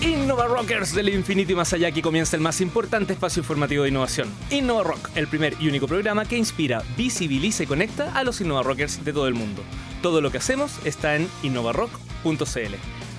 Innova Rockers del infinito y más allá, aquí comienza el más importante espacio informativo de innovación. Innova Rock, el primer y único programa que inspira, visibiliza y conecta a los Innova Rockers de todo el mundo. Todo lo que hacemos está en innovarock.cl.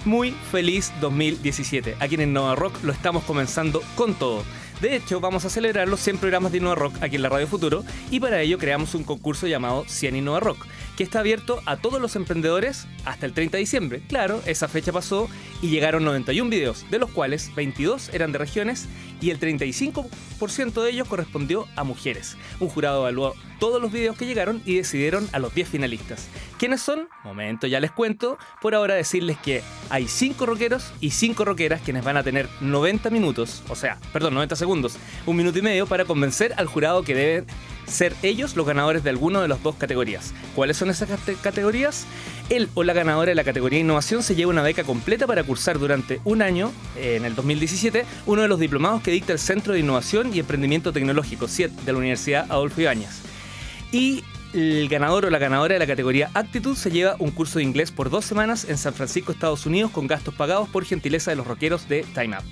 Muy feliz 2017. Aquí en Innova Rock lo estamos comenzando con todo. De hecho, vamos a celebrar los 100 programas de Innova Rock aquí en la Radio Futuro y para ello creamos un concurso llamado 100 Innova Rock, que está abierto a todos los emprendedores hasta el 30 de diciembre. Claro, esa fecha pasó y llegaron 91 videos, de los cuales 22 eran de regiones y el 35% de ellos correspondió a mujeres. Un jurado evaluó todos los videos que llegaron y decidieron a los 10 finalistas. ¿Quiénes son? Momento, ya les cuento. Por ahora decirles que hay 5 rockeros y 5 rockeras quienes van a tener 90 minutos, o sea, perdón, 90 segundos, un minuto y medio para convencer al jurado que deben ser ellos los ganadores de alguna de las dos categorías. ¿Cuáles son esas categorías? Él o la ganadora de la categoría Innovación se lleva una beca completa para cursar durante un año, eh, en el 2017, uno de los diplomados que dicta el Centro de Innovación y Emprendimiento Tecnológico, CIET, de la Universidad Adolfo Ibáñez. Y el ganador o la ganadora de la categoría Actitud se lleva un curso de inglés por dos semanas en San Francisco, Estados Unidos, con gastos pagados por gentileza de los rockeros de Time Up.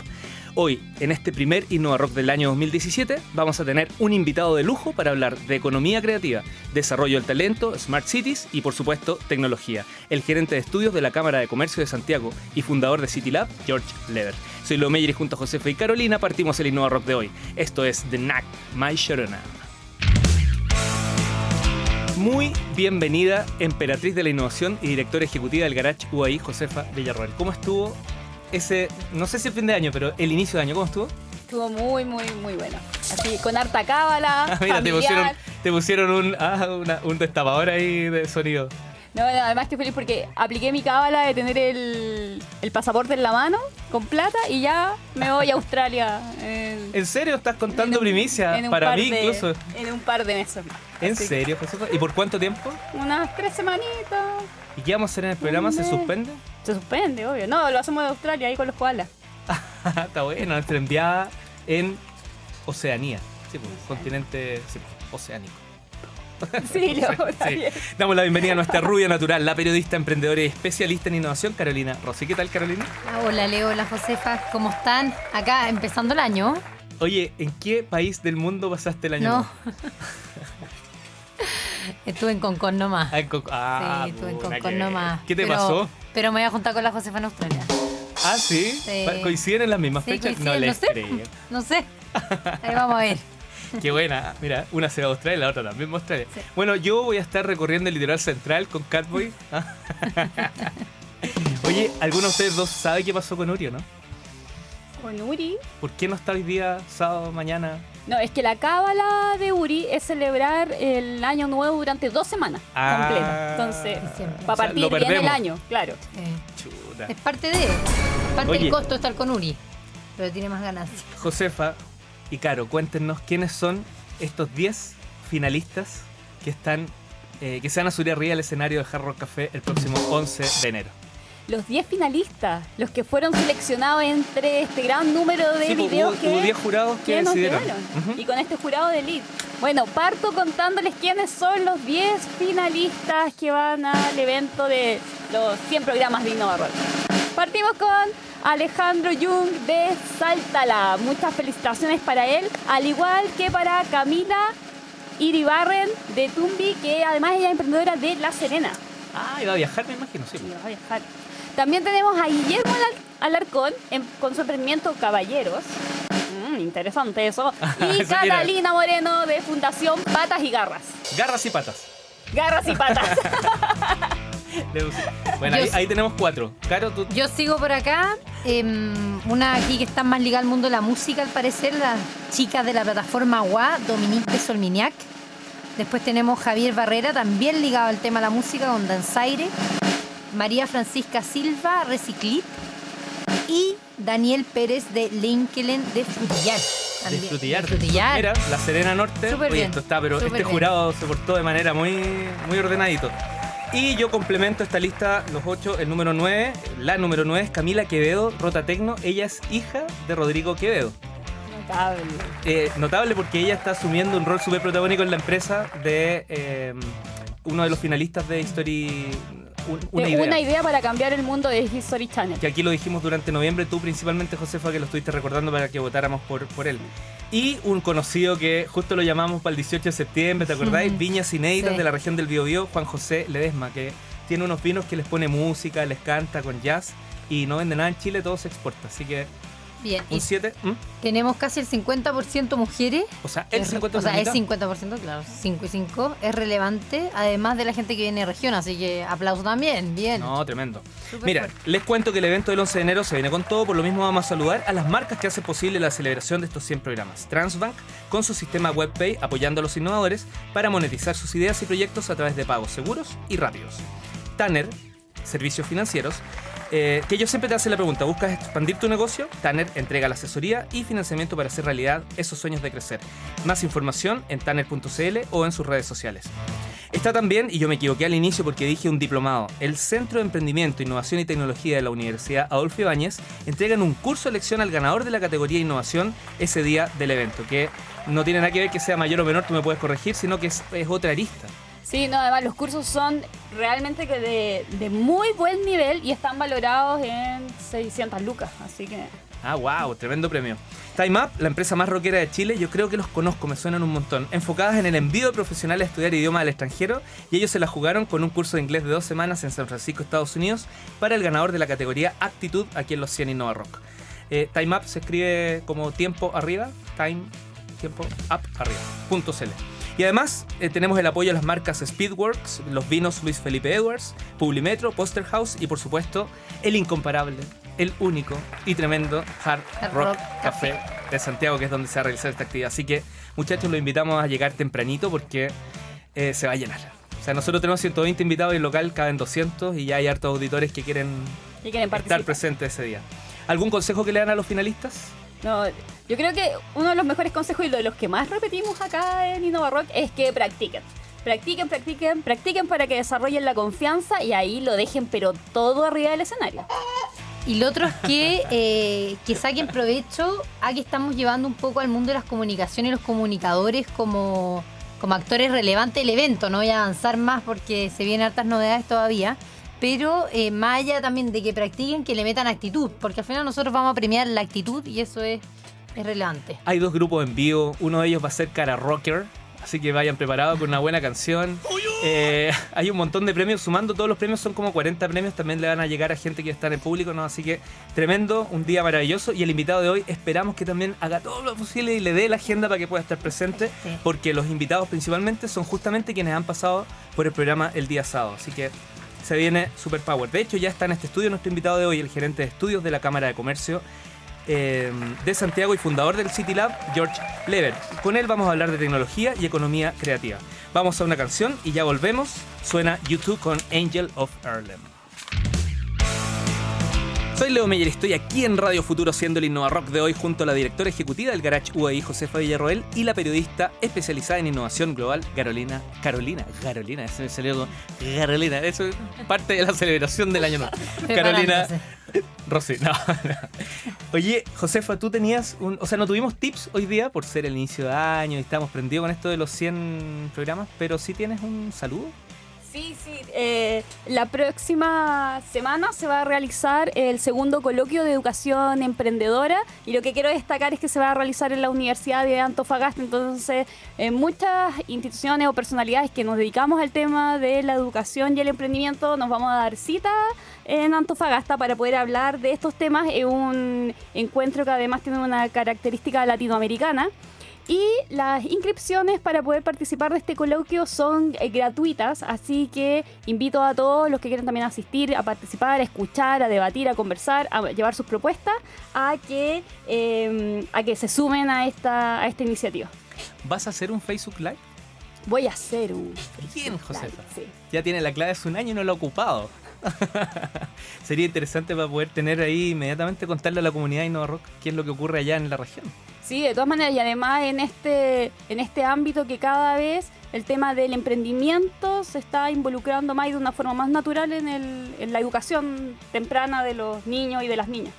Hoy, en este primer Innova Rock del año 2017, vamos a tener un invitado de lujo para hablar de economía creativa, desarrollo del talento, smart cities y, por supuesto, tecnología. El gerente de estudios de la Cámara de Comercio de Santiago y fundador de City Lab, George Lever. Soy Lo Meyer y junto a Josefa y Carolina partimos el Innova Rock de hoy. Esto es The Knack, My Sharona. Muy bienvenida, emperatriz de la innovación y directora ejecutiva del Garage UAI, Josefa Villarroel. ¿Cómo estuvo ese, no sé si el fin de año, pero el inicio de año, ¿cómo estuvo? Estuvo muy, muy, muy bueno. Así, con harta cábala. Ah, mira, te pusieron, te pusieron un, ah, una, un destapador ahí de sonido. No, además estoy feliz porque apliqué mi cábala de tener el, el, pasaporte en la mano con plata y ya me voy a Australia. En, ¿En serio estás contando primicia? Para mí incluso. En un par de meses más. ¿En serio, Josefa? ¿Y por cuánto tiempo? Unas tres semanitas. ¿Y qué vamos a hacer en el programa? ¿Se suspende? Se suspende, obvio. No, lo hacemos de Australia, ahí con los koalas. Está bueno, nuestra enviada en Oceanía. Sí, pues, continente sí, oceánico. Sí, lo, sí. Damos la bienvenida a nuestra rubia natural, la periodista, emprendedora y especialista en innovación, Carolina Rossi. ¿Qué tal, Carolina? Ah, hola, Leo, hola, Josefa. ¿Cómo están? Acá, empezando el año. Oye, ¿en qué país del mundo pasaste el año? No. Estuve en Concon nomás. Ah, en Con ah, sí, estuve en Concon nomás. ¿Qué te pero, pasó? Pero me voy a juntar con la Josefa en Australia. ¿Ah, sí? Sí. ¿Coinciden en las mismas Sí, fechas? No les no sé. creo. No sé. Ahí vamos a ver. Qué buena. Mira, una se va a Australia y la otra también va a Australia. Sí. Bueno, yo voy a estar recorriendo el litoral central con Catboy. Oye, ¿alguno de ustedes dos sabe qué pasó con Uri o no? Con Uri. ¿Por qué no está hoy día, sábado, mañana? No, es que la cábala de Uri es celebrar el año nuevo durante dos semanas Ah. completas. Entonces, Siempre. para O sea, partir bien el año, claro. Eh, Chuta. es parte de. Es parte Oye. del costo estar con Uri. Pero tiene más ganancias. Josefa y Caro, cuéntenos quiénes son estos 10 finalistas que están eh, que se van a subir arriba al escenario de Hard Rock Café el próximo 11 de enero. Los 10 finalistas, los que fueron seleccionados entre este gran número de Sí, pues, videos hubo, que, hubo 10 jurados que, que decidieron. Y con este jurado de elite. Bueno, parto contándoles quiénes son los 10 finalistas que van al evento de los 100 programas de Innova Rock. Partimos con Alejandro Jung de Saltala. Muchas felicitaciones para él, al igual que para Camila Iribarren de Tumbi, que además ella es emprendedora de La Serena. Ah, iba a viajar, me imagino, sí. Va a viajar. También tenemos a Guillermo Alar- Alarcón en- con su emprendimiento Caballeros. Mm, interesante eso. Y Eso. Catalina Moreno de Fundación Patas y Garras. Garras y patas. Garras y patas. Bueno, ahí tenemos cuatro. Caro, tú. Yo sigo por acá. em, una aquí que está más ligada al mundo de la música, al parecer, las chicas de la plataforma WA, Dominique de Solminiac. Después tenemos Javier Barrera, también ligado al tema de la música, con Danzaire. María Francisca Silva, Reciclit. Y Daniel Pérez de Linkelen de Frutillar. De. Frutillar. De Frutillar. Mira, la Serena Norte. Súper Oye, bien, esto está, pero súper este bien. jurado se portó de manera muy, muy ordenadito. Y yo complemento esta lista, los ocho, el número 9. La número 9 es Camila Quevedo, Rota Tecno. Ella es hija de Rodrigo Quevedo. Notable. Eh, notable porque ella está asumiendo un rol súper protagónico en la empresa de eh, uno de los finalistas de History un- de una idea. una idea para cambiar el mundo de History Channel. Que aquí lo dijimos durante noviembre, tú principalmente, Josefa, que lo estuviste recordando para que votáramos por, por él. Y un conocido que justo lo llamamos para el 18 de septiembre, ¿te acordáis? Ujú. Viñas Cineiras Sí. de la región del Biobío, Juan José Ledesma, que tiene unos vinos que les pone música, les canta con jazz y no vende nada en Chile, todo se exporta. Así que Bien, un y 7, tenemos casi el 50% mujeres. o sea, el Es- 50 o sea, es mitad. 50%, claro, 5 y 5. Es relevante, además de la gente que viene de región, así que aplauso también, bien. No, tremendo. Súper Mira, fuerte. les cuento que el evento del 11 de enero se viene con todo, por lo mismo vamos a saludar a las marcas que hacen posible la celebración de estos 100 programas. Transbank, con su sistema WebPay, apoyando a los innovadores para monetizar sus ideas y proyectos a través de pagos seguros y rápidos. Tanner, servicios financieros, eh, que yo siempre te hace la pregunta, ¿buscas expandir tu negocio? Tanner entrega la asesoría y financiamiento para hacer realidad esos sueños de crecer. Más información en tanner.cl o en sus redes sociales. Está también, y yo me equivoqué al inicio porque dije un diplomado, el Centro de Emprendimiento, Innovación y Tecnología de la Universidad Adolfo Ibáñez entregan un curso de elección al ganador de la categoría Innovación ese día del evento, que no tiene nada que ver que sea mayor o menor, tú me puedes corregir, sino que es, es otra arista. Sí, no, además los cursos son realmente que de, muy buen nivel y están valorados en 600 lucas, así que... Ah, wow, tremendo premio. Time Up, la empresa más rockera de Chile, yo creo que los conozco, me suenan un montón. Enfocadas en el envío de profesionales a estudiar idiomas al extranjero, y ellos se la jugaron con un curso de inglés de dos semanas en San Francisco, Estados Unidos, para el ganador de la categoría Actitud aquí en los 100 Innova Rock. Eh, Time Up se escribe como tiempo arriba, time, tiempo up arriba, punto CL. Y además eh, tenemos el apoyo de las marcas Speedworks, los vinos Luis Felipe Edwards, Publimetro, Poster House y por supuesto el incomparable, el único y tremendo Hard Rock, Rock Café de Santiago, que es donde se va a realizar esta actividad. Así que muchachos, los invitamos a llegar tempranito porque eh, se va a llenar. O sea, nosotros tenemos 120 invitados y el local caben 200 y ya hay hartos auditores que quieren estar presentes ese día. ¿Algún consejo que le dan a los finalistas? No, yo creo que uno de los mejores consejos y de los que más repetimos acá en Innova Rock es que practiquen. Practiquen, practiquen, practiquen para que desarrollen la confianza y ahí lo dejen pero todo arriba del escenario. Y lo otro es que, eh, que saquen provecho a que estamos llevando un poco al mundo de las comunicaciones y los comunicadores como, como actores relevantes del evento. No voy a avanzar más porque se vienen hartas novedades todavía. Pero eh, más allá también de que practiquen, que le metan actitud. Porque al final nosotros vamos a premiar la actitud y eso es, es relevante. Hay dos grupos en vivo, uno de ellos va a ser Cara Rocker, así que vayan preparados con una buena canción. Eh, hay un montón de premios, sumando todos los premios son como 40 premios, también le van a llegar a gente que está en el público, ¿no? Así que tremendo, un día maravilloso y el invitado de hoy esperamos que también haga todo lo posible y le dé la agenda para que pueda estar presente, Sí. porque los invitados principalmente son justamente quienes han pasado por el programa el día sábado, así que se viene Super Power. De hecho, ya está en este estudio nuestro invitado de hoy, el gerente de estudios de la Cámara de Comercio eh, de Santiago y fundador del City Lab, George Lever. Con él vamos a hablar de tecnología y economía creativa. Vamos a una canción y ya volvemos. Suena YouTube con Angel of Harlem. Soy Leo Meyer y estoy aquí en Radio Futuro siendo el Innova Rock de hoy junto a la directora ejecutiva del Garage UAI, Josefa Villarroel, y la periodista especializada en innovación global, Carolina. Carolina, Carolina, ese me salió Carolina, eso es parte de la celebración del año nuevo. Carolina. Rosy, no, no. Oye, Josefa, tú tenías un. O sea, no tuvimos tips hoy día por ser el inicio de año y estamos prendidos con esto de los 100 programas, pero sí tienes un saludo. Sí, sí. eh, la próxima semana se va a realizar el segundo coloquio de educación emprendedora y lo que quiero destacar es que se va a realizar en la Universidad de Antofagasta. Entonces, eh, muchas instituciones o personalidades que nos dedicamos al tema de la educación y el emprendimiento nos vamos a dar cita en Antofagasta para poder hablar de estos temas en un encuentro que además tiene una característica latinoamericana. Y las inscripciones para poder participar de este coloquio son eh, gratuitas, así que invito a todos los que quieran también asistir, a participar, a escuchar, a debatir, a conversar, a llevar sus propuestas, a que, eh, a que se sumen a esta, a esta iniciativa. ¿Vas a hacer un Facebook Live? Voy a hacer un... Bien, Josefa. Sí. Ya tiene la clave hace un año y no lo ha ocupado. Sería interesante para poder tener ahí inmediatamente contarle a la comunidad de Innova Rock qué es lo que ocurre allá en la región. Sí, de todas maneras, y además en este, en este ámbito que cada vez el tema del emprendimiento se está involucrando más y de una forma más natural en, el, en la educación temprana de los niños y de las niñas.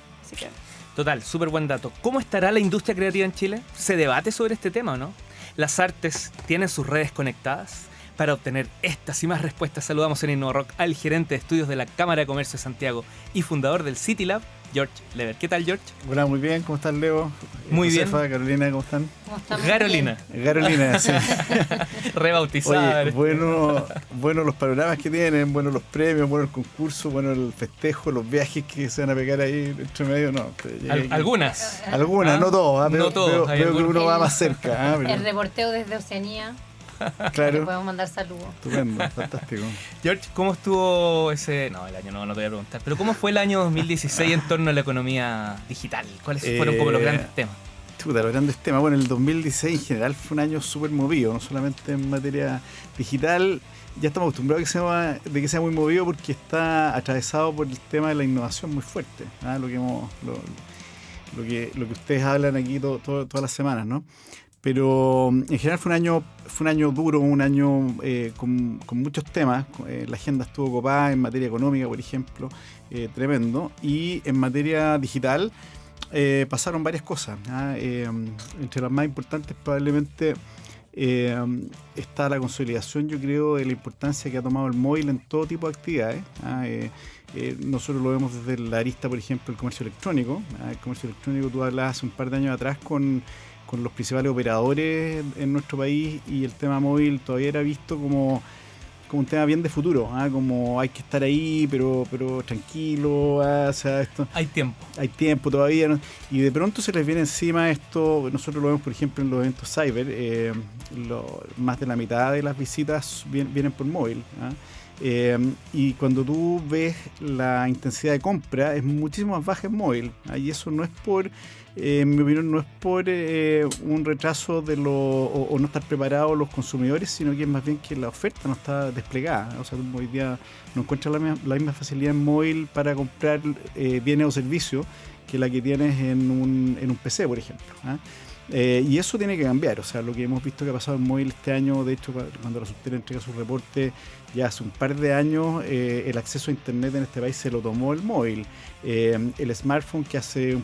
Total, súper buen dato. ¿Cómo estará la industria creativa en Chile? ¿Se debate sobre este tema o no? ¿Las artes tienen sus redes conectadas? Para obtener estas y más respuestas, saludamos en InnoRock al gerente de estudios de la Cámara de Comercio de Santiago y fundador del City Lab, George Lever. ¿Qué tal, George? Hola, muy bien. ¿Cómo estás, Leo? Muy Josefa, bien. Carolina, ¿cómo están? ¿Cómo estamos? Carolina, Carolina, sí. rebautizada. Oye, bueno, bueno los panoramas que tienen, bueno los premios, bueno el concurso, bueno el festejo, los viajes que se van a pegar ahí entre medio, no. Al- algunas. Algunas, Ah, no todos, ah, no pero- hay pero que uno va más cerca. ah, El reporteo desde Oceanía. Le claro, podemos mandar saludos. estupendo, fantástico. George, ¿cómo estuvo ese.? No, el año no, no te voy a preguntar. Pero ¿cómo fue el año 2016 en torno a la economía digital? ¿Cuáles fueron como los Eh, grandes temas? Chuta, los grandes temas. Bueno, el 2016 en general fue un año súper movido, no solamente en materia digital. Ya estamos acostumbrados a que sea, de que sea muy movido porque está atravesado por el tema de la innovación muy fuerte. ¿ah? Lo, que hemos, lo, lo que, lo que ustedes hablan aquí to- to- todas las semanas, ¿no? Pero en general fue un año, fue un año duro, un año eh, con, muchos temas. Eh, la agenda estuvo copada en materia económica, por ejemplo, eh, tremendo. Y en materia digital eh, pasaron varias cosas. ¿ah? Eh, entre las más importantes probablemente eh, está la consolidación, yo creo, de la importancia que ha tomado el móvil en todo tipo de actividades. ¿ah? Eh, nosotros lo vemos desde la arista, por ejemplo, el comercio electrónico. ¿ah? El comercio electrónico, tú hablabas hace un par de años atrás con, con los principales operadores en nuestro país y el tema móvil todavía era visto como como un tema bien de futuro, ¿ah? como hay que estar ahí, pero pero tranquilo, ¿ah? o sea, esto, Hay tiempo. hay tiempo todavía, ¿no? y de pronto se les viene encima esto, nosotros lo vemos por ejemplo en los eventos cyber, eh, lo- más de la mitad de las visitas vien- vienen por móvil. ¿ah? Eh, y cuando tú ves la intensidad de compra es muchísimo más baja en móvil. ¿ah? Y eso no es por, eh, en mi opinión, no es por eh, un retraso de lo, o, no estar preparados los consumidores, sino que es más bien que la oferta no está desplegada. O sea, hoy día no encuentras la, la misma facilidad en móvil para comprar eh, bienes o servicios que la que tienes en un, en un PC, por ejemplo. Eh, y eso tiene que cambiar, o sea, lo que hemos visto que ha pasado en móvil este año, de hecho, cu- cuando la Subtera entrega su reporte, ya hace un par de años, eh, el acceso a Internet en este país se lo tomó el móvil. Eh, el smartphone que hace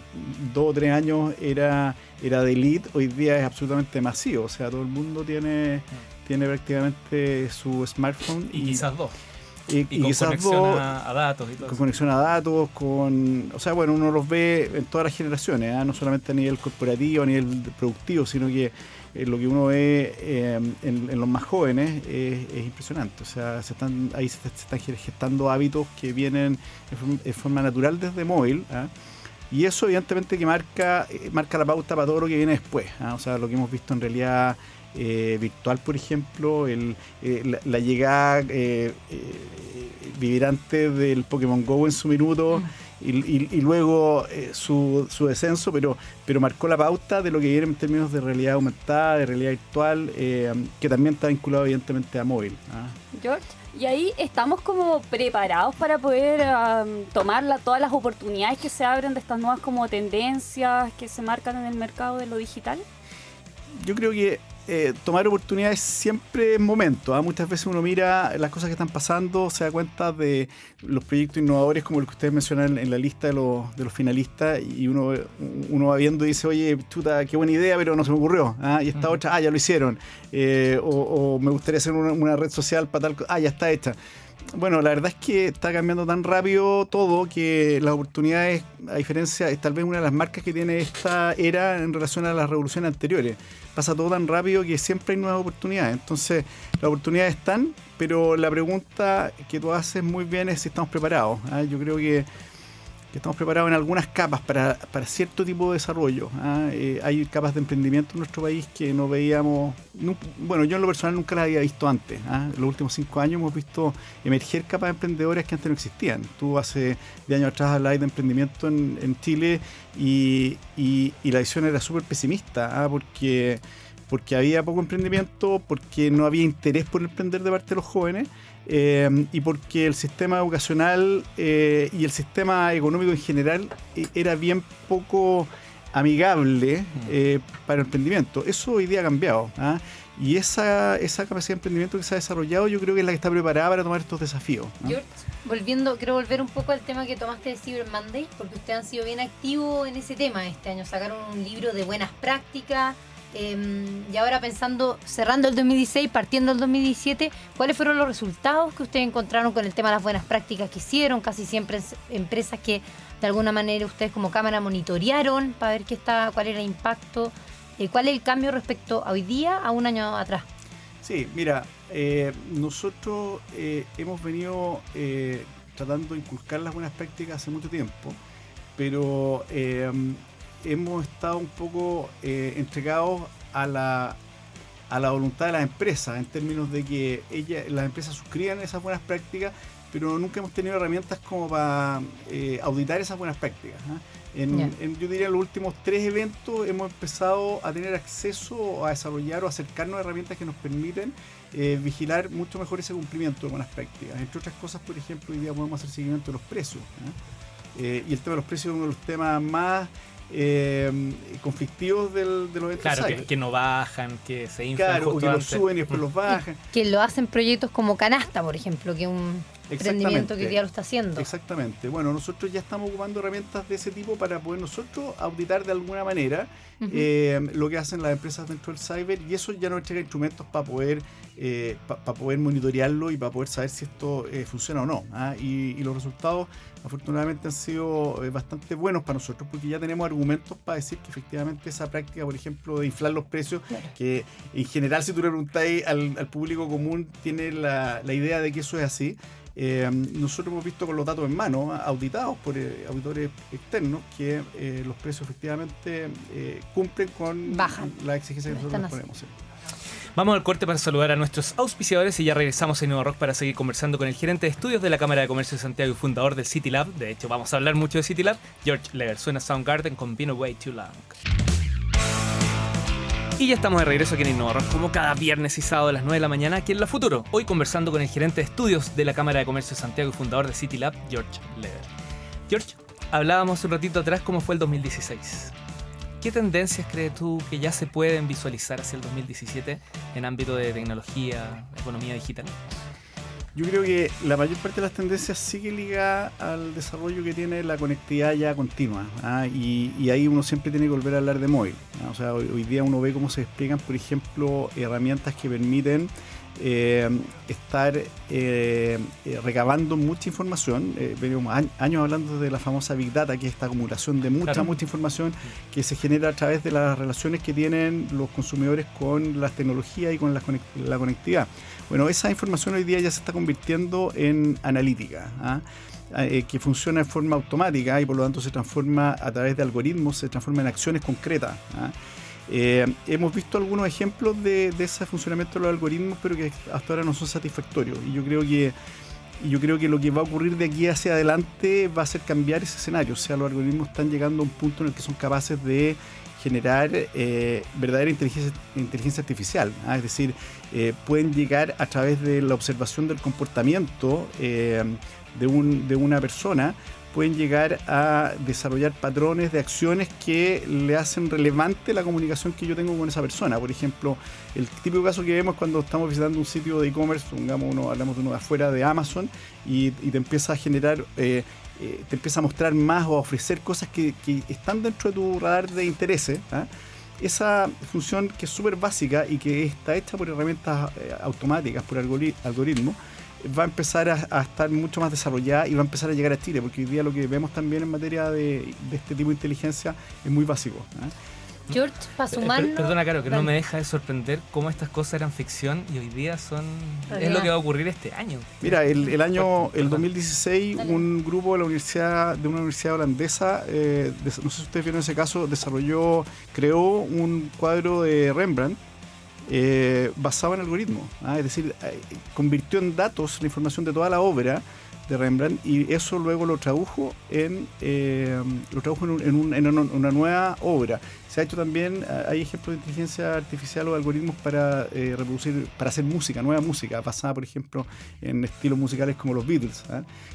dos o tres años era, era de elite, hoy día es absolutamente masivo, o sea, todo el mundo tiene, tiene prácticamente su smartphone Y quizás dos. Y, Y, y con quizás conexión a, a datos y todo con eso. conexión a datos, con, o sea, bueno, uno los ve en todas las generaciones, ¿ah? no solamente a nivel corporativo, a nivel productivo, sino que eh, lo que uno ve eh, en, en los más jóvenes es, es impresionante. O sea, se están, ahí se, se están gestando hábitos que vienen en, forma- en forma natural desde móvil. ¿ah? Y eso evidentemente que marca, eh, marca la pauta para todo lo que viene después. ¿ah? O sea, lo que hemos visto en realidad eh, virtual, por ejemplo, el, eh, la, la llegada eh, vibrante del Pokémon Go en su minuto y, y- y luego su, su descenso, pero, pero marcó la pauta de lo que viene en términos de realidad aumentada, de realidad virtual, que también está vinculado evidentemente a móvil. ¿ah? George. Y ahí estamos como preparados para poder tomar la- todas las oportunidades que se abren de estas nuevas como tendencias que se marcan en el mercado de lo digital. Yo creo que eh, tomar oportunidades siempre es momento. ¿ah? Muchas veces uno mira las cosas que están pasando, se da cuenta de los proyectos innovadores como el que ustedes mencionan en la lista de los, de los finalistas y uno, uno va viendo y dice, oye, chuta, qué buena idea, pero no se me ocurrió. ¿ah? Y esta Ujú. otra, ah, ya lo hicieron. Eh, o, o me gustaría hacer una, una red social para tal cosa, ah, ya está hecha. Bueno, la verdad es que está cambiando tan rápido todo que las oportunidades, a diferencia, es tal vez una de las marcas que tiene esta era en relación a las revoluciones anteriores. Pasa todo tan rápido que siempre hay nuevas oportunidades. Entonces, las oportunidades están, pero la pregunta que tú haces muy bien es si estamos preparados. ¿ah? Yo creo que, estamos preparados en algunas capas para, para cierto tipo de desarrollo. ¿ah? Eh, hay capas de emprendimiento en nuestro país que no veíamos, bueno, yo en lo personal nunca las había visto antes. ¿ah? En los últimos cinco años hemos visto emerger capas de emprendedores que antes no existían. Tú hace de años atrás hablabas de emprendimiento en, en Chile y, y- y la visión era súper pesimista, ¿ah? porque, porque había poco emprendimiento, porque no había interés por emprender de parte de los jóvenes eh, y porque el sistema educacional eh, y el sistema económico en general eh, era bien poco amigable eh, para el emprendimiento. Eso hoy día ha cambiado. ¿ah? Y esa, esa capacidad de emprendimiento que se ha desarrollado yo creo que es la que está preparada para tomar estos desafíos. ¿no? George, volviendo, quiero volver un poco al tema que tomaste de Cyber Monday, porque ustedes han sido bien activos en ese tema este año. Sacaron un libro de buenas prácticas Em, y ahora pensando, cerrando el 2016, partiendo el 2017, ¿cuáles fueron los resultados que ustedes encontraron con el tema de las buenas prácticas que hicieron? Casi siempre empresas que de alguna manera ustedes como cámara monitorearon para ver qué está, cuál era el impacto, eh, cuál es el cambio respecto a hoy día a un año atrás. Sí, mira, eh, nosotros eh, hemos venido tratando de inculcar las buenas prácticas hace mucho tiempo, pero hemos estado un poco entregados a la, a la voluntad de las empresas, en términos de que ella, las empresas suscriban esas buenas prácticas, pero nunca hemos tenido herramientas como para eh, auditar esas buenas prácticas. ¿ah? En, yo diría en los últimos tres eventos hemos empezado a tener acceso a desarrollar o acercarnos a herramientas que nos permiten eh, vigilar mucho mejor ese cumplimiento de buenas prácticas. Entre otras cosas, por ejemplo, hoy día podemos hacer seguimiento de los precios. ¿ah? Eh, y el tema de los precios es uno de los temas más eh, conflictivos del, de los eventos. Claro, que, no bajan, que se inflan. Claro, o que los suben y después los bajan. Que lo hacen proyectos como Canasta, por ejemplo, que un emprendimiento que ya lo está haciendo. Exactamente. Bueno, nosotros ya estamos ocupando herramientas de ese tipo para poder nosotros auditar de alguna manera eh, lo que hacen las empresas dentro del cyber y eso ya nos entrega instrumentos para poder eh, para poder monitorearlo y para poder saber si esto eh, funciona o no. ¿ah? Y, y, los resultados afortunadamente han sido bastante buenos para nosotros porque ya tenemos argumentos para decir que efectivamente esa práctica, por ejemplo, de inflar los precios, que en general si tú le preguntáis al, al público común tiene la, la idea de que eso es así. Eh, nosotros hemos visto con los datos en mano, auditados por eh, auditores externos, que eh, los precios efectivamente cumplen con la exigencia que nosotros ponemos. Vamos al corte para saludar a nuestros auspiciadores y ya regresamos en Nuevo Rock para seguir conversando con el gerente de estudios de la Cámara de Comercio de Santiago y fundador del City Lab. De hecho, vamos a hablar mucho de City Lab. George Lever suena Soundgarden con Been Away Too Long. Y ya estamos de regreso aquí en Innova como cada viernes y sábado a las 9 de la mañana aquí en La Futuro. Hoy conversando con el gerente de estudios de la Cámara de Comercio de Santiago y fundador de City Lab, George Leder. George, hablábamos un ratito atrás cómo fue el 2016. ¿Qué tendencias crees tú que ya se pueden visualizar hacia el 2017 en ámbito de tecnología, economía digital? Yo creo que la mayor parte de las tendencias sigue ligada al desarrollo que tiene la conectividad ya continua. ¿ah? Y, ahí uno siempre tiene que volver a hablar de móvil. ¿ah? O sea, hoy, día uno ve cómo se despliegan, por ejemplo, herramientas que permiten eh, estar eh, eh, recabando mucha información. venimos años hablando de la famosa Big Data, que es esta acumulación de mucha, mucha información que se genera a través de las relaciones que tienen los consumidores con las tecnologías y con la, la conectividad. Bueno, esa información hoy día ya se está convirtiendo en analítica. ¿ah? Ah, eh, que funciona de forma automática y por lo tanto se transforma a través de algoritmos, se transforma en acciones concretas. ¿ah? Eh, hemos visto algunos ejemplos de, ese funcionamiento de los algoritmos, pero que hasta ahora no son satisfactorios. Y yo creo que yo creo que lo que va a ocurrir de aquí hacia adelante va a ser cambiar ese escenario. O sea, los algoritmos están llegando a un punto en el que son capaces de generar eh, verdadera inteligencia, artificial. ¿ah? Es decir, eh, pueden llegar a través de la observación del comportamiento eh, de, un, de una persona, pueden llegar a desarrollar patrones de acciones que le hacen relevante la comunicación que yo tengo con esa persona. Por ejemplo, el típico caso que vemos cuando estamos visitando un sitio de e-commerce, pongamos uno, hablamos de uno de afuera de Amazon, y, te empieza a generar te empieza a mostrar más o a ofrecer cosas que, están dentro de tu radar de intereses. ¿ah? Esa función que es súper básica y que está hecha por herramientas eh, automáticas, por algoritmos, va a empezar a, estar mucho más desarrollada y va a empezar a llegar a Chile, porque hoy día lo que vemos también en materia de, este tipo de inteligencia es muy básico. ¿ah? George Pazumano. Eh, perdona, Caro, que no me deja de sorprender cómo estas cosas eran ficción y hoy día son. Es lo que va a ocurrir este año. Mira, el, año, el 2016, un grupo de la universidad, de una universidad holandesa, eh, no sé si ustedes vieron ese caso, desarrolló, creó un cuadro de Rembrandt. Eh, basado en algoritmos, ¿ah? es decir, convirtió en datos la información de toda la obra de Rembrandt y eso luego lo tradujo en, eh, lo tradujo en, una nueva obra. Se ha hecho también, eh, hay ejemplos de inteligencia artificial o algoritmos para eh, reproducir, para hacer música, nueva música, basada por ejemplo en estilos musicales como los Beatles,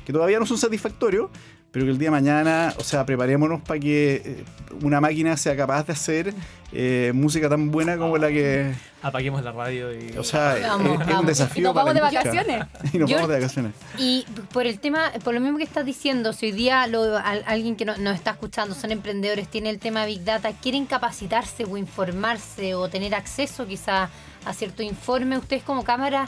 que todavía no son satisfactorios, pero que el día de mañana, o sea, preparémonos para que eh, una máquina sea capaz de hacer eh, música tan buena como la que... Apaguemos la radio y... O sea, es- Vamos, es, un desafío Y nos para vamos de vacaciones. y nos Yo- vamos de vacaciones. Y por el tema, por lo mismo que estás diciendo, si hoy día lo- al- alguien que no- nos está escuchando son emprendedores, tiene el tema Big Data, quieren capacitarse o informarse o tener acceso quizá a cierto informe, ¿ustedes como cámara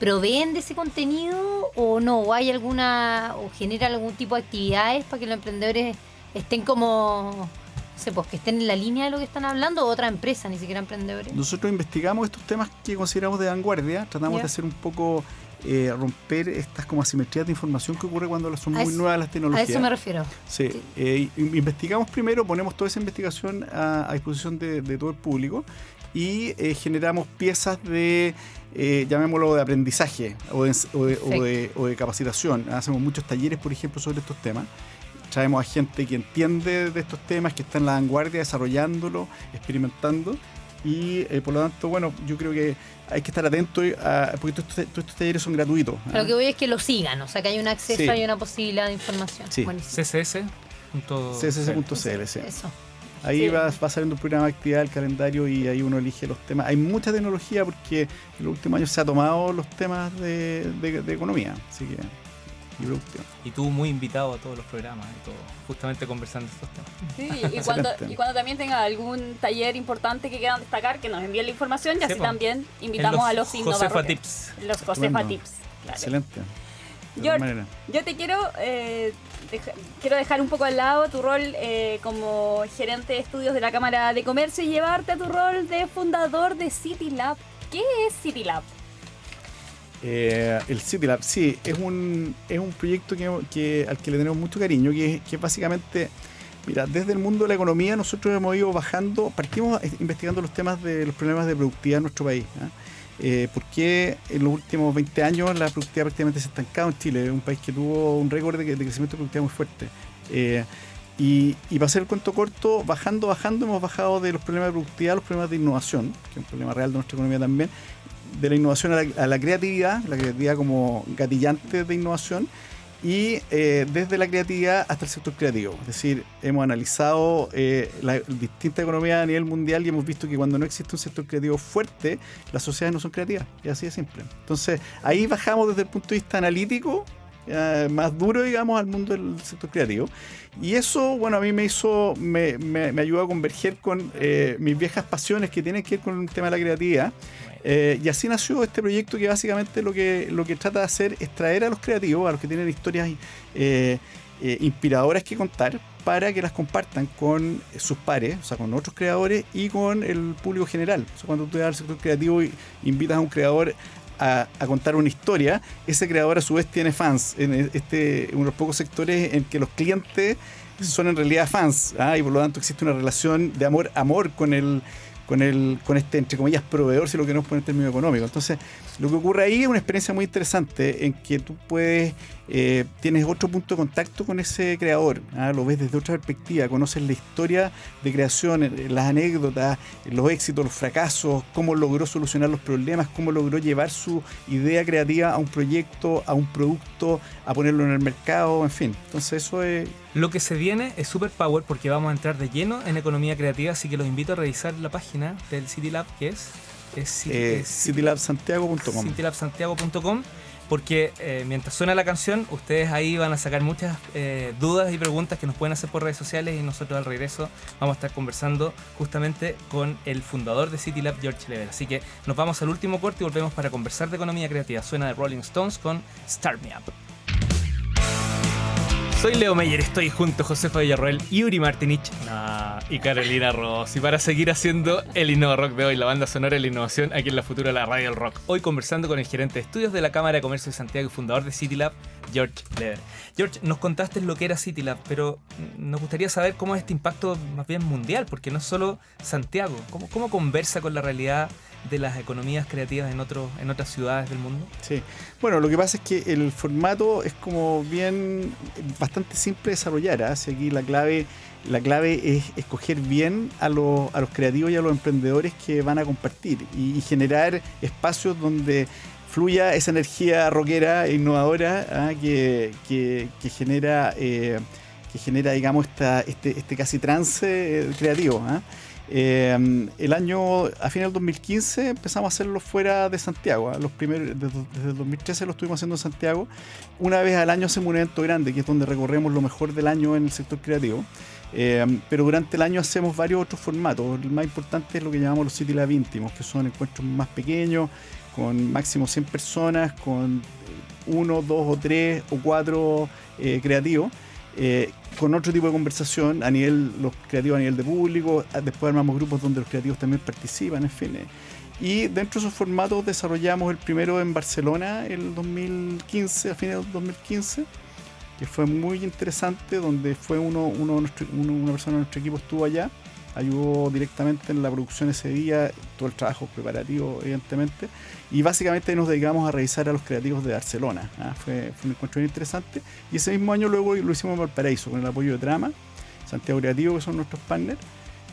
proveen de ese contenido o no? ¿O hay alguna, o generan algún tipo de actividades para que los emprendedores estén como, no sé, pues que estén en la línea de lo que están hablando o otra empresa, ni siquiera emprendedores? Nosotros investigamos estos temas que consideramos de vanguardia, tratamos de hacer un poco eh, romper estas como asimetrías de información que ocurre cuando son A muy eso- nuevas las A tecnologías. eso me refiero. Sí, Sí. eh, in- investigamos primero, ponemos toda esa investigación a, a disposición de, de todo el público y eh, generamos piezas de, eh, llamémoslo, de aprendizaje o de, o de- o de- o de capacitación. Hacemos muchos talleres, por ejemplo, sobre estos temas. Traemos a gente que entiende de estos temas, que está en la vanguardia, desarrollándolo, experimentando. Y eh, por lo tanto, bueno, yo creo que hay que estar atento a, porque todos estos, todos estos talleres son gratuitos. ¿ah? Lo que voy es que lo sigan, o sea, que hay un acceso, Sí. hay una posibilidad de información. Sí. Buenísimo. CSS. punto css.cl, sí. Eso. Ahí Sí. va, va saliendo el programa de actividad, el calendario y ahí uno elige los temas. Hay mucha tecnología porque en los últimos años se ha tomado los temas de, de- de economía, así que y producción. Y tú muy invitado a todos los programas y todo, justamente conversando estos temas. Sí, y cuando, y cuando también tenga algún taller importante que quieran destacar, que nos envíen la información y Sí, así po. también invitamos a los Josefa innovadores. Tips. Los Josefa Estupendo. Tips. claro. Excelente. De maneras. Yo te quiero, eh, quiero dejar un poco al lado tu rol eh, como gerente de estudios de la Cámara de Comercio y llevarte a tu rol de fundador de City Lab. ¿Qué es City Lab? Eh, el City Lab, sí, es un, es un proyecto que, que- al que le tenemos mucho cariño, que, básicamente, mira, desde el mundo de la economía nosotros hemos ido bajando, partimos investigando los temas de los problemas de productividad en nuestro país. Eh, ¿Por qué en los últimos 20 años la productividad prácticamente se ha estancado en Chile? Un país que tuvo un récord de, de crecimiento de productividad muy fuerte. Eh, y, y para hacer el cuento corto, bajando, bajando, hemos bajado de los problemas de productividad a los problemas de innovación, que es un problema real de nuestra economía también, de la innovación a la, a la creatividad, la creatividad como gatillante de innovación, y eh, desde la creatividad hasta el sector creativo. Es decir, hemos analizado eh, la distinta economía a nivel mundial y hemos visto que cuando no existe un sector creativo fuerte, las sociedades no son creativas. Y así de simple. Entonces, ahí bajamos desde el punto de vista analítico, eh, más duro, digamos, al mundo del sector creativo. Y eso, bueno, a mí me hizo, me, me, ayudó a converger con eh, mis viejas pasiones que tienen que ver con el tema de la creatividad. Eh, y así nació este proyecto que básicamente lo que, lo que trata de hacer es traer a los creativos, a los que tienen historias inspiradoras que contar, para que las compartan con sus pares, o sea, con otros creadores y con el público general. Cuando tú vas al sector creativo y invitas a un creador a, contar una historia, ese creador a su vez tiene fans. En este, uno de los pocos sectores en que los clientes son en realidad fans, ¿ah? y por lo tanto existe una relación de amor, amor con el con el con este entre comillas proveedor si lo queremos poner en términos económicos entonces lo que ocurre ahí es una experiencia muy interesante en que tú puedes eh, tienes otro punto de contacto con ese creador ¿ah? lo ves desde otra perspectiva conoces la historia de creación eh, las anécdotas los éxitos los fracasos cómo logró solucionar los problemas cómo logró llevar su idea creativa a un proyecto a un producto a ponerlo en el mercado en fin entonces eso es Lo que se viene es super power porque vamos a entrar de lleno en economía creativa, así que los invito a revisar la página del City Lab, que es, es, eh, citylabsantiago.com citylabsantiago.com porque eh, mientras suena la canción, ustedes ahí van a sacar muchas eh, dudas y preguntas que nos pueden hacer por redes sociales y nosotros al regreso vamos a estar conversando justamente con el fundador de City Lab, George Lever. Así que nos vamos al último corte y volvemos para conversar de economía creativa. Suena de Rolling Stones con Start Me Up. Soy Leo Meyer, estoy junto a Josefa Villarroel, Yuri Martinich y Carolina Ross. Y para seguir haciendo el Innova Rock de hoy, la banda sonora de la innovación aquí en la futura la Radio Rock. Hoy conversando con el gerente de estudios de la Cámara de Comercio de Santiago y fundador de City Lab, George Leder. George, nos contaste lo que era City Lab, pero nos gustaría saber cómo es este impacto más bien mundial, porque no es solo Santiago. ¿Cómo, cómo conversa con la realidad de las economías creativas en, otros en otras ciudades del mundo? Sí. Bueno, lo que pasa es que el formato es como bien bastante simple de desarrollar. ¿ah? Si aquí la clave, la clave es escoger bien a los, a los creativos y a los emprendedores que van a compartir y, y generar espacios donde fluya esa energía rockera e innovadora ¿ah? que, que, genera, eh, que genera, digamos, esta, este, este casi trance eh, creativo. ¿ah? Eh, el año, a final del 2015, empezamos a hacerlo fuera de Santiago. ¿ah? Los primeros, desde, el 2013 lo estuvimos haciendo en Santiago. Una vez al año hacemos un evento grande, que es donde recorremos lo mejor del año en el sector creativo. pero durante el año hacemos varios otros formatos. El más importante es lo que llamamos los City Lab íntimos, que son encuentros más pequeños, con máximo 100 personas, con uno, dos o tres o cuatro eh, creativos, eh, con otro tipo de conversación a nivel, los creativos a nivel de público, después armamos grupos donde los creativos también participan, en fin. Eh. Y dentro de esos formatos desarrollamos el primero en Barcelona el 2015, a fines del 2015, que fue muy interesante, donde fue uno, uno, una persona de nuestro equipo estuvo allá ayudó directamente en la producción ese día, todo el trabajo preparativo, evidentemente. Y básicamente nos dedicamos a revisar a los creativos de Barcelona. ¿ah? Fue, un encuentro muy interesante. Y ese mismo año luego lo hicimos en Valparaíso, con el apoyo de Drama, Santiago Creativo, que son nuestros partners.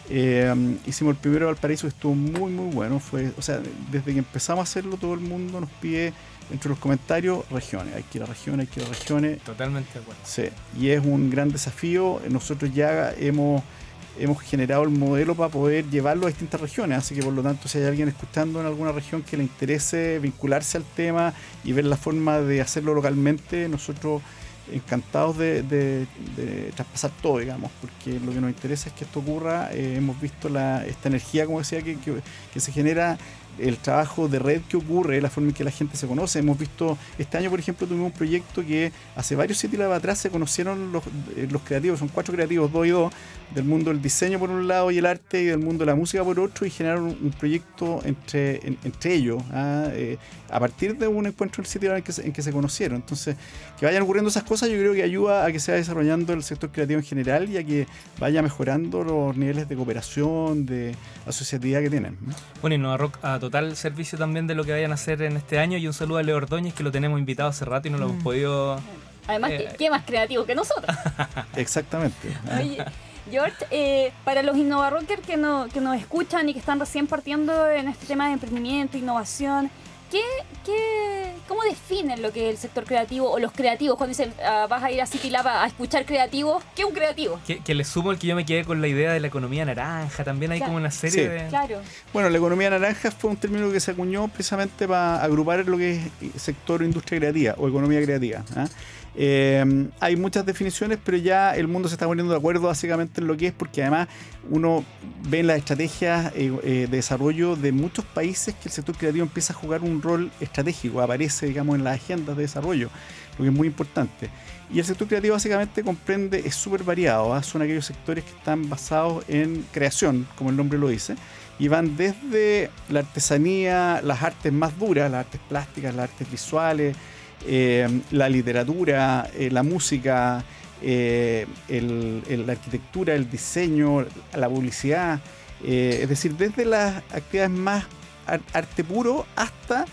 Eh, hicimos el primero Valparaíso que estuvo muy muy bueno. Fue, o sea, desde que empezamos a hacerlo, todo el mundo nos pide entre los comentarios regiones. Hay que ir a regiones, hay que ir a regiones. Totalmente de acuerdo. Sí, y es un gran desafío. Nosotros ya hemos hemos generado el modelo para poder llevarlo a distintas regiones. Así que por lo tanto, si hay alguien escuchando en alguna región que le interese vincularse al tema y ver la forma de hacerlo localmente, nosotros encantados de, traspasar todo, digamos, porque lo que nos interesa es que esto ocurra. Eh, hemos visto la, esta energía, como decía, que, se genera el trabajo de red que ocurre, la forma en que la gente se conoce. Hemos visto, este año por ejemplo tuvimos un proyecto que hace varios sitios atrás se conocieron los, eh, los, creativos, son cuatro creativos, dos y dos, del mundo del diseño por un lado y el arte y del mundo de la música por otro y generaron un, proyecto entre, entre ellos ¿ah? eh, a partir de un encuentro en el sitio en que, se, en que se conocieron. Entonces, que vayan ocurriendo esas cosas yo creo que ayuda a que se vaya desarrollando el sector creativo en general y a que vaya mejorando los niveles de cooperación, de asociatividad que tienen. Bueno, y Nueva Rock a total servicio también de lo que vayan a hacer en este año y un saludo a Leo Ordóñez que lo tenemos invitado hace rato y no lo hemos mm. podido... Además, eh, ¿qué, más creativo que nosotros? Exactamente. Oye, George, eh, para los InnovaRockers que, no, que nos escuchan y que están recién partiendo en este tema de emprendimiento, innovación, ¿Qué, qué, ¿Cómo definen lo que es el sector creativo o los creativos? Cuando dicen ah, vas a ir a City Lab a, escuchar creativos, ¿qué es un creativo? Que, le sumo el que yo me quedé con la idea de la economía naranja. También hay como una serie de. Claro. Bueno, la economía naranja fue un término que se acuñó precisamente para agrupar lo que es sector industria creativa o economía creativa. ¿ah? Eh, hay muchas definiciones, pero ya el mundo se está poniendo de acuerdo básicamente en lo que es, porque además uno ve en las estrategias eh, eh, de desarrollo de muchos países que el sector creativo empieza a jugar un rol estratégico, aparece, digamos, en las agendas de desarrollo, lo que es muy importante. Y el sector creativo básicamente comprende, es súper variado, ¿ah? son aquellos sectores que están basados en creación, como el nombre lo dice, y van desde la artesanía, las artes más duras, las artes plásticas, las artes visuales, eh, la literatura, eh, la música, eh, la arquitectura, el diseño, la publicidad, es decir, desde las actividades más arte puro hasta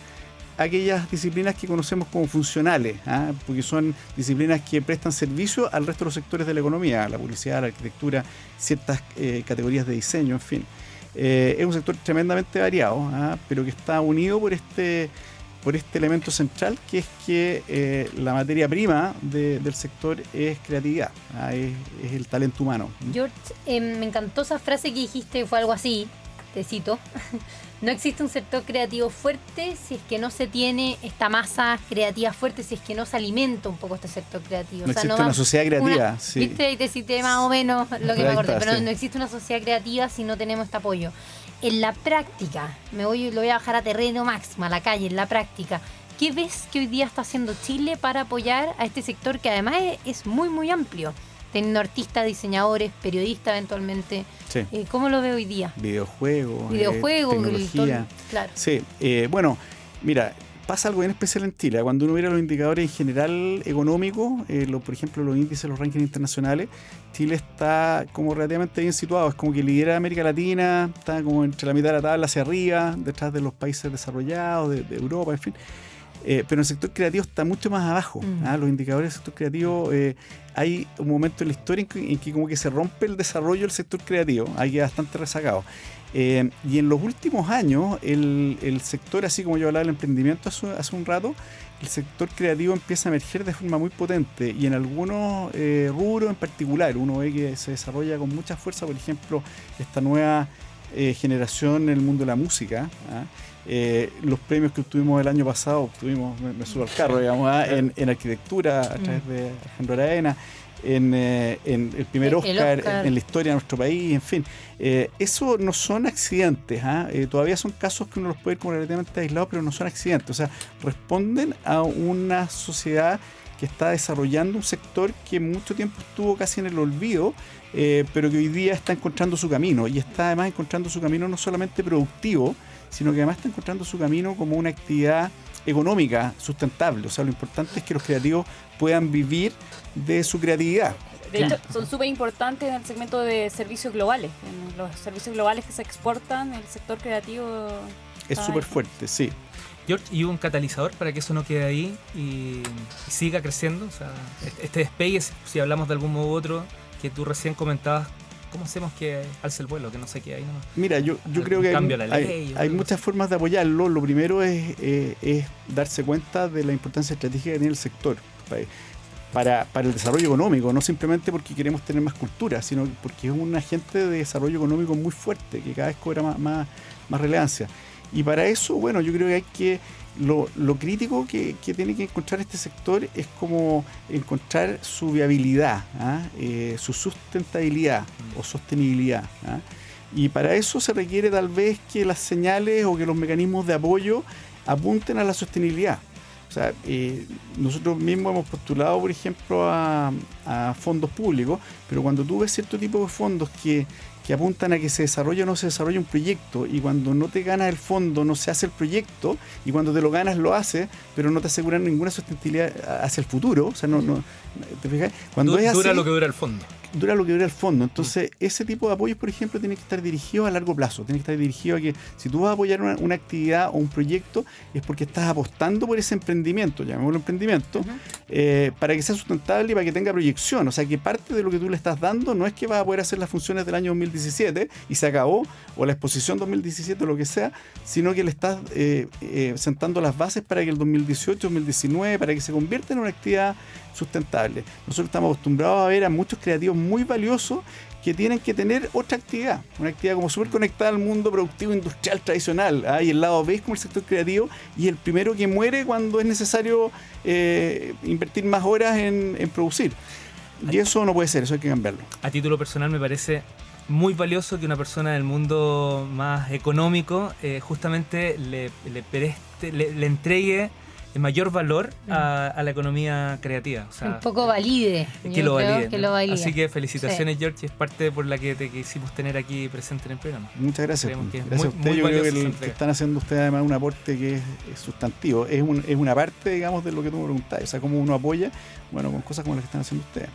aquellas disciplinas que conocemos como funcionales, ¿ah? porque son disciplinas que prestan servicio al resto de los sectores de la economía, la publicidad, la arquitectura, ciertas categorías de diseño, en fin. es un sector tremendamente variado, ¿ah? pero que está unido por este por este elemento central, que es que eh, la materia prima del sector es creatividad, ¿ah? es, el talento humano. George, eh, me encantó esa frase que dijiste, fue algo así, te cito. No existe un sector creativo fuerte si es que no se tiene esta masa creativa fuerte, si es que no se alimenta un poco este sector creativo. No existe una sociedad creativa. Viste, y te cité más o menos lo que me acordé, pero no existe una sociedad creativa si no tenemos este apoyo en la práctica, me voy, lo voy a bajar a terreno máximo, a la calle, en la práctica, ¿qué ves que hoy día está haciendo Chile para apoyar a este sector que además es, muy, muy amplio? Teniendo artistas, diseñadores, periodistas eventualmente. Eh, ¿Cómo lo veo hoy día? Videojuegos. Videojuegos, tecnología. claro. Sí, eh, bueno, mira, pasa algo bien especial en Chile. Cuando uno mira los indicadores en general económicos, eh, por ejemplo los índices, los rankings internacionales, Chile está como relativamente bien situado. Es como que lidera América Latina, está como entre la mitad de la tabla hacia arriba, detrás de los países desarrollados, de, Europa, en fin. Eh, pero el sector creativo está mucho más abajo. Mm. ¿ah? Los indicadores del sector creativo, eh, hay un momento en la historia en que, en que como que se rompe el desarrollo del sector creativo, hay que bastante rezagado. Eh, y en los últimos años, el, el sector, así como yo hablaba del emprendimiento hace, hace un rato, el sector creativo empieza a emerger de forma muy potente y en algunos eh, rubros en particular, uno ve que se desarrolla con mucha fuerza, por ejemplo, esta nueva eh, generación en el mundo de la música. ¿ah? Eh, los premios que obtuvimos el año pasado, obtuvimos, me, me subo al carro, digamos, ¿ah? en, en arquitectura a través de Alejandro Araena, en, eh, en el primer El- el Oscar, Oscar. en la historia de nuestro país, en fin. Eh, eso no son accidentes, ¿ah? Eh, todavía son casos que uno los puede ver como relativamente aislados, pero no son accidentes, o sea, responden a una sociedad que está desarrollando un sector que mucho tiempo estuvo casi en el olvido, eh, pero que hoy día está encontrando su camino y está además encontrando su camino no solamente productivo, sino que además está encontrando su camino como una actividad económica sustentable. O sea, lo importante es que los creativos puedan vivir de su creatividad. De hecho, son súper importantes en el segmento de servicios globales. En los servicios globales que se exportan, el sector creativo. Es súper fuerte, sí. George, ¿y un catalizador para que eso no quede ahí y, y siga creciendo? O sea, este- este despegue, si- si hablamos de algún modo u otro, que tú recién comentabas, ¿cómo hacemos que alce el vuelo? Que no se quede ahí nomás. Mira, yo, yo Algún creo que hay, muchas formas de apoyarlo. Lo primero es, eh, es darse cuenta de la importancia estratégica que tiene el sector pa- para, para el desarrollo económico, no simplemente porque queremos tener más cultura, sino porque es un agente de desarrollo económico muy fuerte, que cada vez cobra más, más, más relevancia. Y para eso, bueno, yo creo que hay que... Lo, lo crítico que, tiene que encontrar este sector es como encontrar su viabilidad, ¿ah? Eh, su sustentabilidad o sostenibilidad. ¿ah? Y para eso se requiere tal vez que las señales o que los mecanismos de apoyo apunten a la sostenibilidad. O sea, eh, nosotros mismos hemos postulado, por ejemplo, a, a fondos públicos, pero cuando tú ves cierto tipo de fondos que, que apuntan a que se desarrolle o no se desarrolle un proyecto, y cuando no te ganas el fondo no se hace el proyecto, y cuando te lo ganas lo haces, pero no te aseguran ninguna sustentabilidad hacia el futuro, o sea, no, no ¿te fijas? Cuando Du- es dura lo que dura el fondo. Dura lo que dura el fondo. Entonces, ese tipo de apoyos, por ejemplo, tiene que estar dirigido a largo plazo. Tiene que estar dirigido a que si tú vas a apoyar una, una actividad o un proyecto, es porque estás apostando por ese emprendimiento, llamémoslo emprendimiento, eh, para que sea sustentable y para que tenga proyección. O sea, que parte de lo que tú le estás dando no es que vas a poder hacer las funciones del año 2017 y se acabó, o la exposición 2017 o lo que sea, sino que le estás eh, eh, sentando las bases para que el 2018, 2019, para que se convierta en una actividad sustentable. Nosotros estamos acostumbrados a ver a muchos creativos muy valiosos que tienen que tener otra actividad, una actividad como súper conectada al mundo productivo industrial tradicional. ¿ah? Y el lado B como el sector creativo y el primero que muere cuando es necesario eh, invertir más horas en, producir. Y eso no puede ser, eso hay que cambiarlo. A título personal me parece muy valioso que una persona del mundo más económico eh, justamente le, preste- le- le entregue mayor valor a, a la economía creativa. O sea, un poco valide. que lo valide. que ¿no? lo valide. Así que felicitaciones, George, es parte por la que te quisimos tener aquí presente en el programa. Muchas gracias. Creemos que es Gracias muy- a usted. muy Yo creo que, el- que están haciendo ustedes además un aporte que es, es sustantivo. Es, un- es una parte, digamos, de lo que tú me preguntabas. O sea, cómo uno apoya, bueno, con cosas como las que están haciendo ustedes.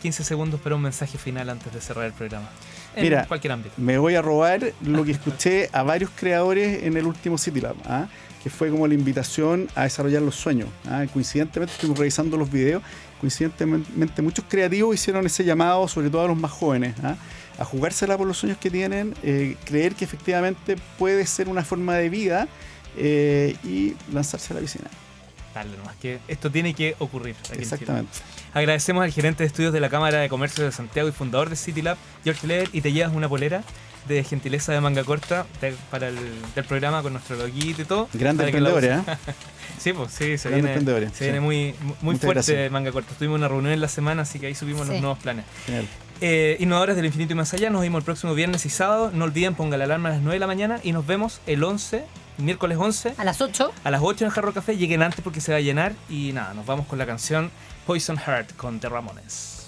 15 segundos para un mensaje final antes de cerrar el programa. En Mira, cualquier ámbito. Me voy a robar lo que escuché a varios creadores en el último City Lab, ¿ah? que fue como la invitación a desarrollar los sueños. ¿ah? Coincidentemente, estuvimos revisando los videos, coincidentemente muchos creativos hicieron ese llamado, sobre todo a los más jóvenes, ¿ah? a jugársela por los sueños que tienen, eh, creer que efectivamente puede ser una forma de vida eh, y lanzarse a la piscina. Nomás, que esto tiene que ocurrir. aquí en Chile. Exactamente. Agradecemos al gerente de estudios de la Cámara de Comercio de Santiago y fundador de City Lab, George Leder, y te llevas una polera de gentileza de manga corta de- para el del programa con nuestro loguito y todo. Emprendedores, uses. ¿eh? Sí, pues sí, se viene, se sí. viene muy, muy Muchas fuerte gracias. manga corta. Tuvimos una reunión en la semana, así que ahí subimos los nuevos planes. Genial. Eh, Innovadores del Infinito y Más Allá, nos vemos el próximo viernes y sábado. No olviden, ponga la alarma a las 9 de la mañana y nos vemos el 11, miércoles 11, A las 8. a las 8 en el Jarro Café. Lleguen antes porque se va a llenar. Y nada, nos vamos con la canción Poison Heart con The Ramones.